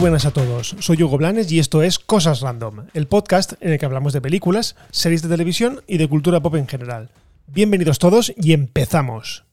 buenas a todos, soy Hugo Blanes y esto es Cosas Random, el podcast en el que hablamos de películas, series de televisión y de cultura pop en general. Bienvenidos todos y empezamos.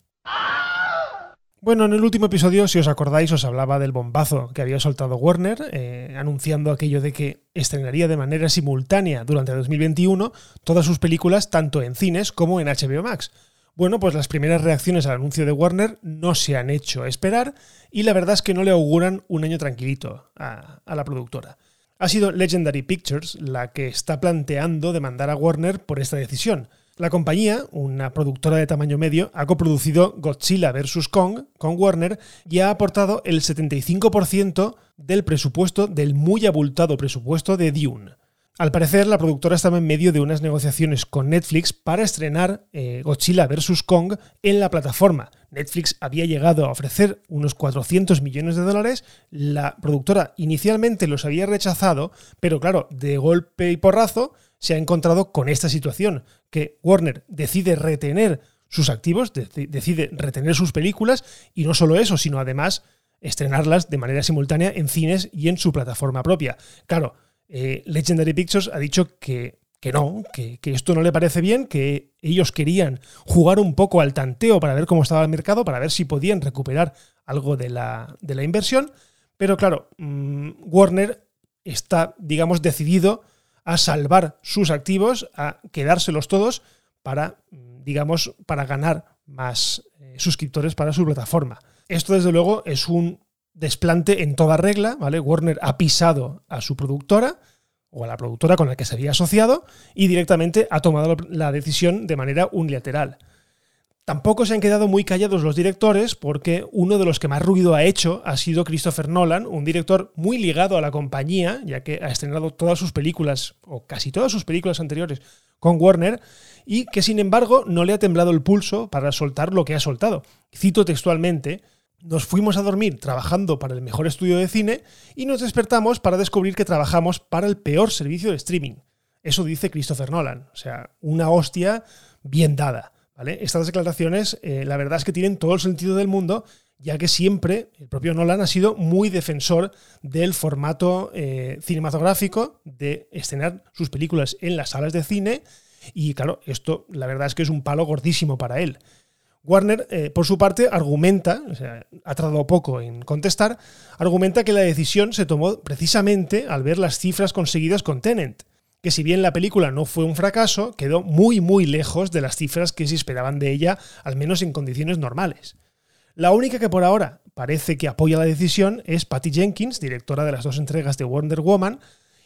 Bueno, en el último episodio, si os acordáis, os hablaba del bombazo que había soltado Warner, eh, anunciando aquello de que estrenaría de manera simultánea durante 2021 todas sus películas tanto en cines como en HBO Max. Bueno, pues las primeras reacciones al anuncio de Warner no se han hecho esperar y la verdad es que no le auguran un año tranquilito a, la productora. Ha sido Legendary Pictures la que está planteando demandar a Warner por esta decisión. La compañía, una productora de tamaño medio, ha coproducido Godzilla vs. Kong con Warner y ha aportado el 75% del presupuesto del muy abultado presupuesto de Dune. Al parecer, la productora estaba en medio de unas negociaciones con Netflix para estrenar eh, Godzilla vs. Kong en la plataforma. Netflix había llegado a ofrecer unos 400 millones de dólares, la productora inicialmente los había rechazado, pero claro, de golpe y porrazo se ha encontrado con esta situación, que Warner decide retener sus activos, decide retener sus películas, y no solo eso, sino además estrenarlas de manera simultánea en cines y en su plataforma propia. Claro, eh, Legendary Pictures ha dicho que, no, que, esto no le parece bien, que ellos querían jugar un poco al tanteo para ver cómo estaba el mercado, para ver si podían recuperar algo de la, inversión. Pero claro, mm, Warner está, digamos, decidido a salvar sus activos, a quedárselos todos para, mm, digamos, para ganar más eh, suscriptores para su plataforma. Esto, desde luego, es un desplante en toda regla, ¿vale? Warner ha pisado a su productora o a la productora con la que se había asociado y directamente ha tomado la decisión de manera unilateral. Tampoco se han quedado muy callados los directores porque uno de los que más ruido ha hecho ha sido Christopher Nolan, un director muy ligado a la compañía, ya que ha estrenado todas sus películas, o casi todas sus películas anteriores, con Warner, y que sin embargo no le ha temblado el pulso para soltar lo que ha soltado. Cito textualmente, nos fuimos a dormir trabajando para el mejor estudio de cine y nos despertamos para descubrir que trabajamos para el peor servicio de streaming. Eso dice Christopher Nolan. O sea, una hostia bien dada. ¿vale? Estas declaraciones, eh, la verdad es que tienen todo el sentido del mundo, ya que siempre el propio Nolan ha sido muy defensor del formato eh, cinematográfico, de estrenar sus películas en las salas de cine. Y claro, esto la verdad es que es un palo gordísimo para él. Warner, eh, por su parte, argumenta, o sea, ha tardado poco en contestar, argumenta que la decisión se tomó precisamente al ver las cifras conseguidas con Tenant, que si bien la película no fue un fracaso, quedó muy muy lejos de las cifras que se esperaban de ella, al menos en condiciones normales. La única que por ahora parece que apoya la decisión es Patty Jenkins, directora de las dos entregas de Wonder Woman,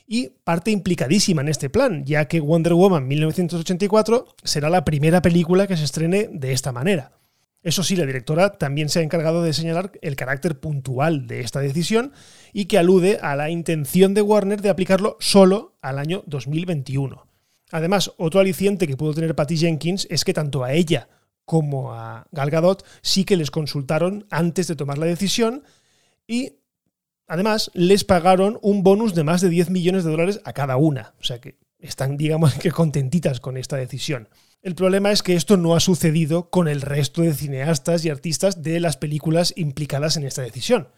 y parte implicadísima en este plan, ya que Wonder Woman 1984 será la primera película que se estrene de esta manera. Eso sí, la directora también se ha encargado de señalar el carácter puntual de esta decisión y que alude a la intención de Warner de aplicarlo solo al año 2021. Además, otro aliciente que pudo tener Patty Jenkins es que tanto a ella como a Gal Gadot sí que les consultaron antes de tomar la decisión y Además, les pagaron un bonus de más de 10 millones de dólares a cada una. O sea que están, digamos que contentitas con esta decisión. El problema es que esto no ha sucedido con el resto de cineastas y artistas de las películas implicadas en esta decisión.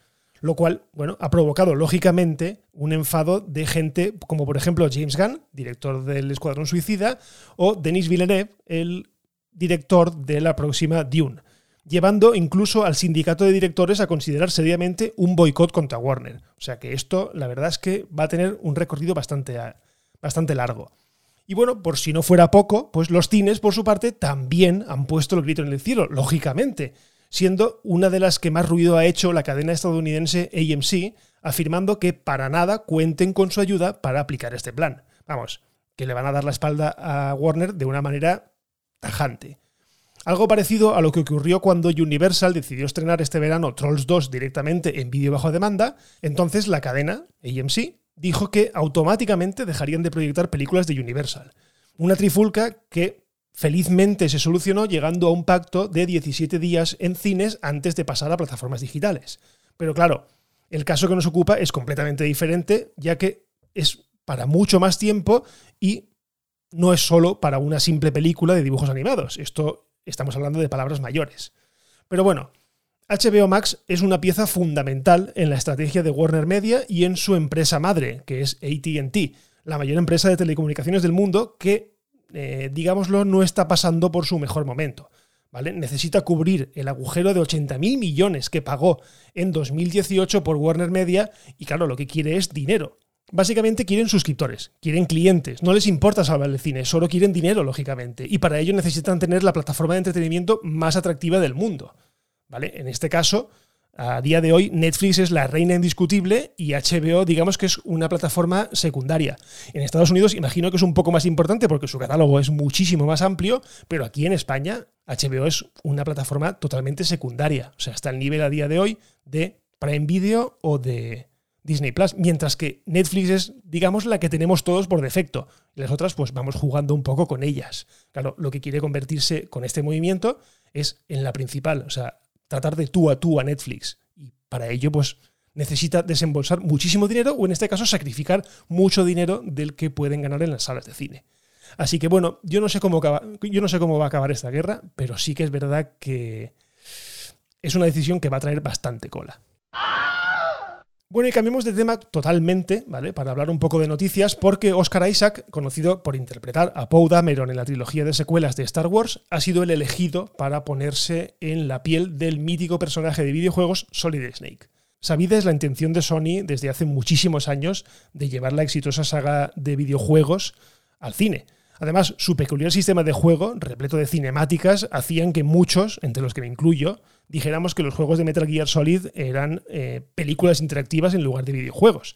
Lo cual, bueno, ha provocado lógicamente un enfado de gente como por ejemplo James Gunn, director del Escuadrón Suicida, o Denis Villeneuve, el director de la próxima Dune llevando incluso al sindicato de directores a considerar seriamente un boicot contra Warner. O sea que esto, la verdad es que va a tener un recorrido bastante, bastante largo. Y bueno, por si no fuera poco, pues los cines, por su parte, también han puesto el grito en el cielo, lógicamente, siendo una de las que más ruido ha hecho la cadena estadounidense AMC, afirmando que para nada cuenten con su ayuda para aplicar este plan. Vamos, que le van a dar la espalda a Warner de una manera tajante. Algo parecido a lo que ocurrió cuando Universal decidió estrenar este verano Trolls 2 directamente en vídeo bajo demanda, entonces la cadena, AMC, dijo que automáticamente dejarían de proyectar películas de Universal. Una trifulca que felizmente se solucionó llegando a un pacto de 17 días en cines antes de pasar a plataformas digitales. Pero claro, el caso que nos ocupa es completamente diferente, ya que es para mucho más tiempo y no es solo para una simple película de dibujos animados. Esto estamos hablando de palabras mayores. Pero bueno, HBO Max es una pieza fundamental en la estrategia de Warner Media y en su empresa madre, que es ATT, la mayor empresa de telecomunicaciones del mundo que, eh, digámoslo, no está pasando por su mejor momento. ¿Vale? Necesita cubrir el agujero de 80.000 millones que pagó en 2018 por Warner Media y claro, lo que quiere es dinero. Básicamente quieren suscriptores, quieren clientes, no les importa salvar el cine, solo quieren dinero, lógicamente, y para ello necesitan tener la plataforma de entretenimiento más atractiva del mundo. En este caso, a día de hoy, Netflix es la reina indiscutible y HBO, digamos que es una plataforma secundaria. En Estados Unidos, imagino que es un poco más importante porque su catálogo es muchísimo más amplio, pero aquí en España, HBO es una plataforma totalmente secundaria. O sea, está al nivel a día de hoy de Prime Video o de Disney Plus, mientras que Netflix es, digamos, la que tenemos todos por defecto. Y las otras, pues vamos jugando un poco con ellas. Claro, lo que quiere convertirse con este movimiento es en la principal. O sea, tratar de tú a tú a Netflix. Y para ello, pues necesita desembolsar muchísimo dinero o en este caso sacrificar mucho dinero del que pueden ganar en las salas de cine. Así que bueno, yo no sé cómo, yo no sé cómo va a acabar esta guerra, pero sí que es verdad que es una decisión que va a traer bastante cola. Bueno, y cambiemos de tema totalmente, ¿vale? Para hablar un poco de noticias, porque Oscar Isaac, conocido por interpretar a Poe Dameron en la trilogía de secuelas de Star Wars, ha sido el elegido para ponerse en la piel del mítico personaje de videojuegos Solid Snake. Sabida es la intención de Sony desde hace muchísimos años de llevar la exitosa saga de videojuegos al cine. Además, su peculiar sistema de juego, repleto de cinemáticas, hacían que muchos, entre los que me incluyo, dijéramos que los juegos de Metal Gear Solid eran eh, películas interactivas en lugar de videojuegos.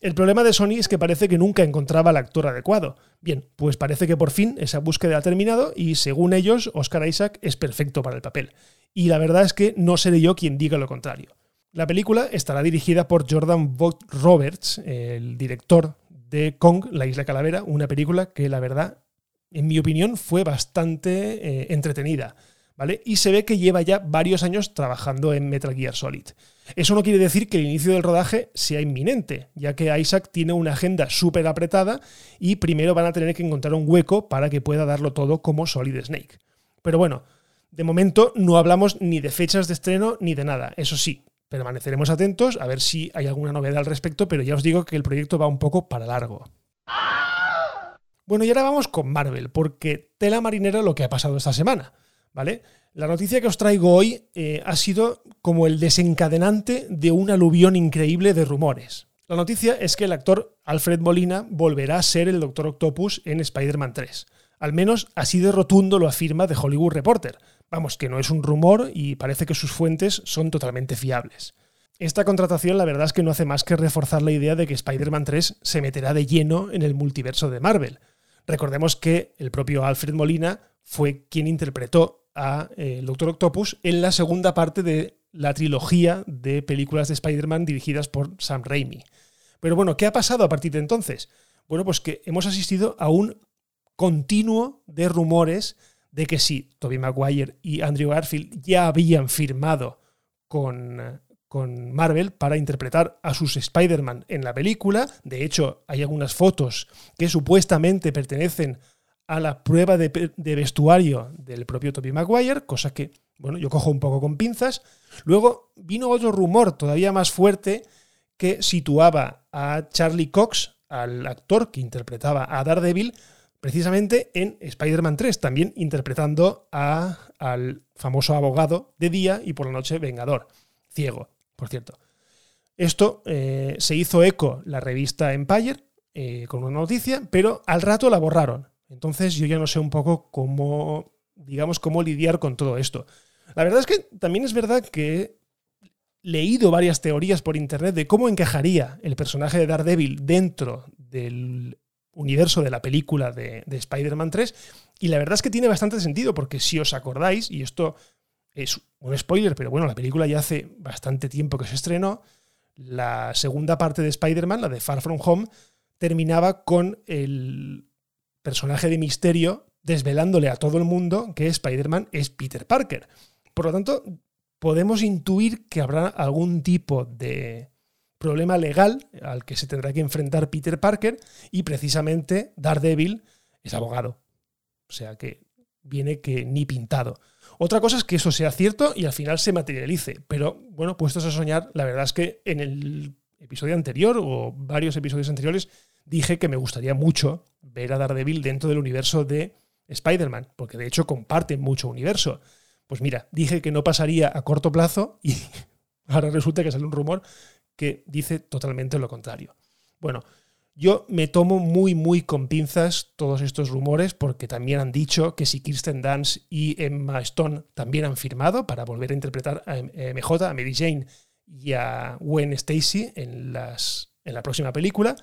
El problema de Sony es que parece que nunca encontraba al actor adecuado. Bien, pues parece que por fin esa búsqueda ha terminado y según ellos, Oscar Isaac es perfecto para el papel. Y la verdad es que no seré yo quien diga lo contrario. La película estará dirigida por Jordan Vogt Roberts, el director de Kong, La Isla Calavera, una película que la verdad, en mi opinión, fue bastante eh, entretenida. ¿Vale? Y se ve que lleva ya varios años trabajando en Metal Gear Solid. Eso no quiere decir que el inicio del rodaje sea inminente, ya que Isaac tiene una agenda súper apretada y primero van a tener que encontrar un hueco para que pueda darlo todo como Solid Snake. Pero bueno, de momento no hablamos ni de fechas de estreno ni de nada. Eso sí, Permaneceremos atentos a ver si hay alguna novedad al respecto, pero ya os digo que el proyecto va un poco para largo. Bueno, y ahora vamos con Marvel, porque tela marinera lo que ha pasado esta semana, ¿vale? La noticia que os traigo hoy eh, ha sido como el desencadenante de un aluvión increíble de rumores. La noticia es que el actor Alfred Molina volverá a ser el Doctor Octopus en Spider-Man 3. Al menos así de rotundo lo afirma The Hollywood Reporter, Vamos, que no es un rumor y parece que sus fuentes son totalmente fiables. Esta contratación la verdad es que no hace más que reforzar la idea de que Spider-Man 3 se meterá de lleno en el multiverso de Marvel. Recordemos que el propio Alfred Molina fue quien interpretó a eh, el Doctor Octopus en la segunda parte de la trilogía de películas de Spider-Man dirigidas por Sam Raimi. Pero bueno, ¿qué ha pasado a partir de entonces? Bueno, pues que hemos asistido a un continuo de rumores de que sí, Tobey Maguire y Andrew Garfield ya habían firmado con, con Marvel para interpretar a sus Spider-Man en la película. De hecho, hay algunas fotos que supuestamente pertenecen a la prueba de, vestuario del propio Tobey Maguire, cosa que, bueno, yo cojo un poco con pinzas. Luego vino otro rumor todavía más fuerte que situaba a Charlie Cox, al actor que interpretaba a Daredevil, precisamente en Spider-Man 3, también interpretando al famoso abogado de día y por la noche vengador, ciego, por cierto. Esto eh, se hizo eco la revista Empire eh, con una noticia, pero al rato la borraron. Entonces yo ya no sé un poco cómo, digamos, cómo lidiar con todo esto. La verdad es que también es verdad que he leído varias teorías por internet de cómo encajaría el personaje de Daredevil dentro del universo de la película de, Spider-Man 3. Y la verdad es que tiene bastante sentido, porque si os acordáis, y esto es un spoiler, pero bueno, la película ya hace bastante tiempo que se estrenó, la segunda parte de Spider-Man, la de Far From Home, terminaba con el personaje de Misterio desvelándole a todo el mundo que Spider-Man es Peter Parker. Por lo tanto, podemos intuir que habrá algún tipo de, problema legal al que se tendrá que enfrentar Peter Parker y precisamente Daredevil es abogado. O sea que viene que ni pintado. Otra cosa es que eso sea cierto y al final se materialice, pero bueno, puestos a soñar, la verdad es que en el episodio anterior o varios episodios anteriores dije que me gustaría mucho ver a Daredevil dentro del universo de Spider-Man, porque de hecho comparten mucho universo. Pues mira, dije que no pasaría a corto plazo y ahora resulta que sale un rumor que dice totalmente lo contrario. Bueno, yo me tomo muy, muy con pinzas todos estos rumores porque también han dicho que si Kirsten Dance y Emma Stone también han firmado para volver a interpretar a MJ, a Mary Jane y a Gwen Stacy en, las, en la próxima película,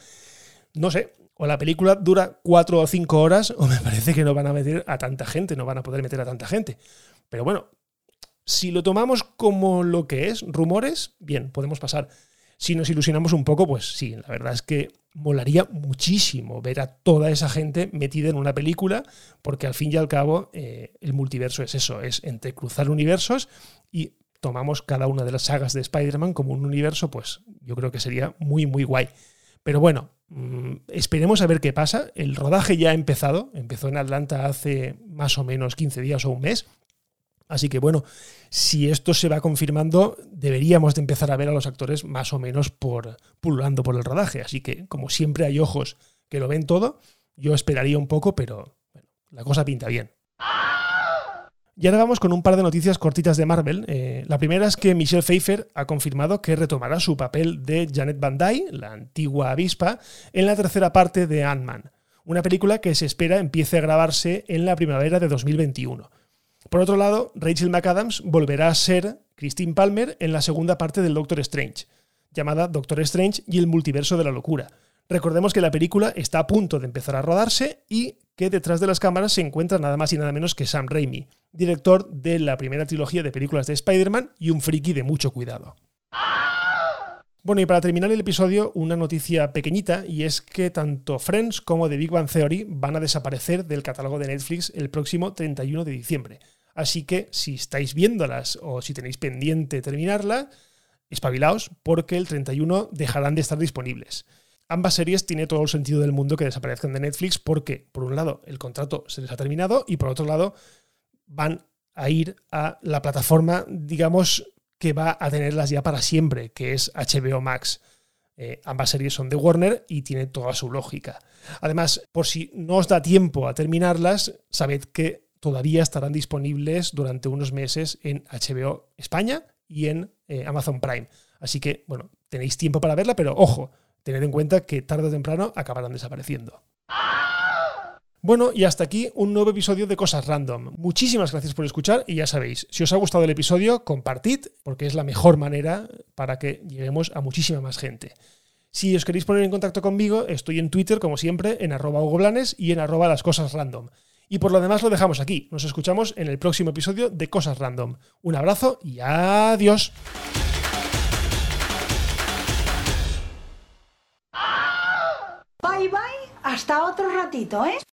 no sé, o la película dura cuatro o cinco horas o me parece que no van a meter a tanta gente, no van a poder meter a tanta gente. Pero bueno, si lo tomamos como lo que es, rumores, bien, podemos pasar. Si nos ilusionamos un poco, pues sí, la verdad es que molaría muchísimo ver a toda esa gente metida en una película, porque al fin y al cabo eh, el multiverso es eso, es entrecruzar universos y tomamos cada una de las sagas de Spider-Man como un universo, pues yo creo que sería muy, muy guay. Pero bueno, esperemos a ver qué pasa. El rodaje ya ha empezado, empezó en Atlanta hace más o menos 15 días o un mes. Así que bueno, si esto se va confirmando, deberíamos de empezar a ver a los actores más o menos por pululando por el rodaje. Así que como siempre hay ojos que lo ven todo, yo esperaría un poco, pero bueno, la cosa pinta bien. Y ahora vamos con un par de noticias cortitas de Marvel. Eh, la primera es que Michelle Pfeiffer ha confirmado que retomará su papel de Janet Van Dyne, la antigua avispa, en la tercera parte de Ant-Man, una película que se espera empiece a grabarse en la primavera de 2021. Por otro lado, Rachel McAdams volverá a ser Christine Palmer en la segunda parte del Doctor Strange, llamada Doctor Strange y el multiverso de la locura. Recordemos que la película está a punto de empezar a rodarse y que detrás de las cámaras se encuentra nada más y nada menos que Sam Raimi, director de la primera trilogía de películas de Spider-Man y un friki de mucho cuidado. Bueno, y para terminar el episodio, una noticia pequeñita, y es que tanto Friends como The Big Bang Theory van a desaparecer del catálogo de Netflix el próximo 31 de diciembre. Así que si estáis viéndolas o si tenéis pendiente terminarla, espabilaos porque el 31 dejarán de estar disponibles. Ambas series tiene todo el sentido del mundo que desaparezcan de Netflix porque, por un lado, el contrato se les ha terminado y por otro lado, van a ir a la plataforma, digamos, que va a tenerlas ya para siempre, que es HBO Max. Eh, ambas series son de Warner y tiene toda su lógica. Además, por si no os da tiempo a terminarlas, sabed que todavía estarán disponibles durante unos meses en HBO España y en eh, Amazon Prime. Así que, bueno, tenéis tiempo para verla, pero ojo, tened en cuenta que tarde o temprano acabarán desapareciendo. Bueno, y hasta aquí un nuevo episodio de Cosas Random. Muchísimas gracias por escuchar y ya sabéis, si os ha gustado el episodio, compartid, porque es la mejor manera para que lleguemos a muchísima más gente. Si os queréis poner en contacto conmigo, estoy en Twitter, como siempre, en arroba y en arroba las cosas random. Y por lo demás lo dejamos aquí. Nos escuchamos en el próximo episodio de Cosas Random. Un abrazo y adiós. Bye bye, hasta otro ratito, ¿eh?